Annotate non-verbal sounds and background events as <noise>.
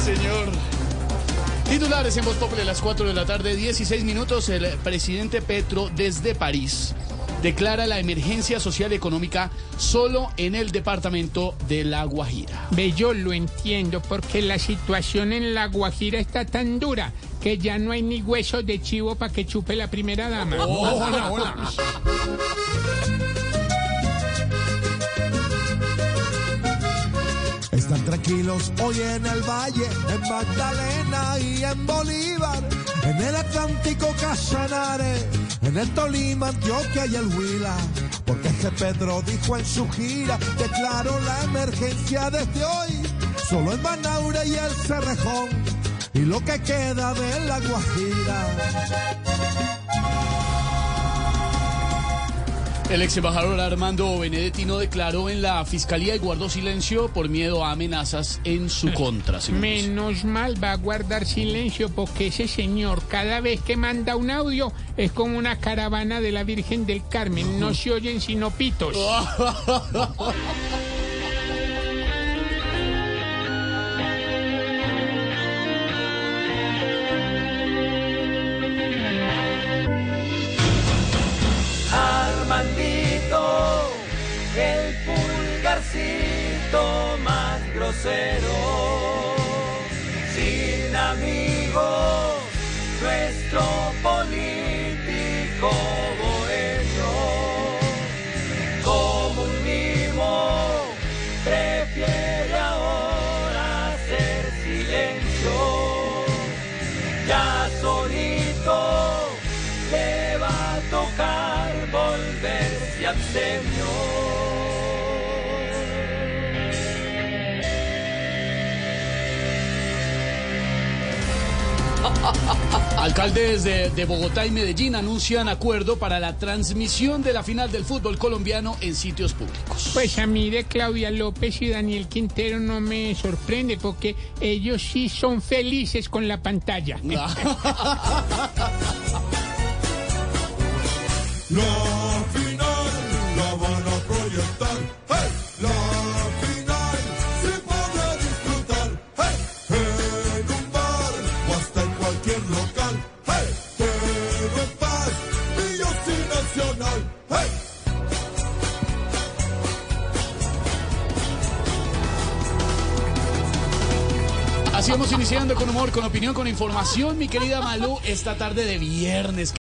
señor. Titulares en Voz Populi a las 4 de la tarde, 16 minutos. El presidente Petro desde París declara la emergencia social y económica solo en el departamento de La Guajira. Ve, yo lo entiendo porque la situación en La Guajira está tan dura que ya no hay ni hueso de chivo para que chupe la primera dama. hola, hola. Hoy en el Valle, en Magdalena y en Bolívar, en el Atlántico Casanare, en el Tolima, Antioquia y el Huila. Porque es que Pedro dijo en su gira, declaró la emergencia desde hoy, solo en Manaure y el Cerrejón, y lo que queda de la Guajira. El ex embajador Armando Benedetti no declaró en la fiscalía y guardó silencio por miedo a amenazas en su <laughs> contra. señores. Menos mal va a guardar silencio porque ese señor cada vez que manda un audio es como una caravana de la Virgen del Carmen. No se oyen sino pitos. <laughs> sin amigos, nuestro político bohemio, como un mimo, prefiere ahora hacer silencio, ya solito le va a tocar volverse abstemio. Alcaldes de, de Bogotá y Medellín anuncian acuerdo para la transmisión de la final del fútbol colombiano en sitios públicos. Pues a mí de Claudia López y Daniel Quintero no me sorprende porque ellos sí son felices con la pantalla. <laughs> La Así vamos iniciando con humor, con opinión, con información, mi querida Malú, esta tarde de viernes.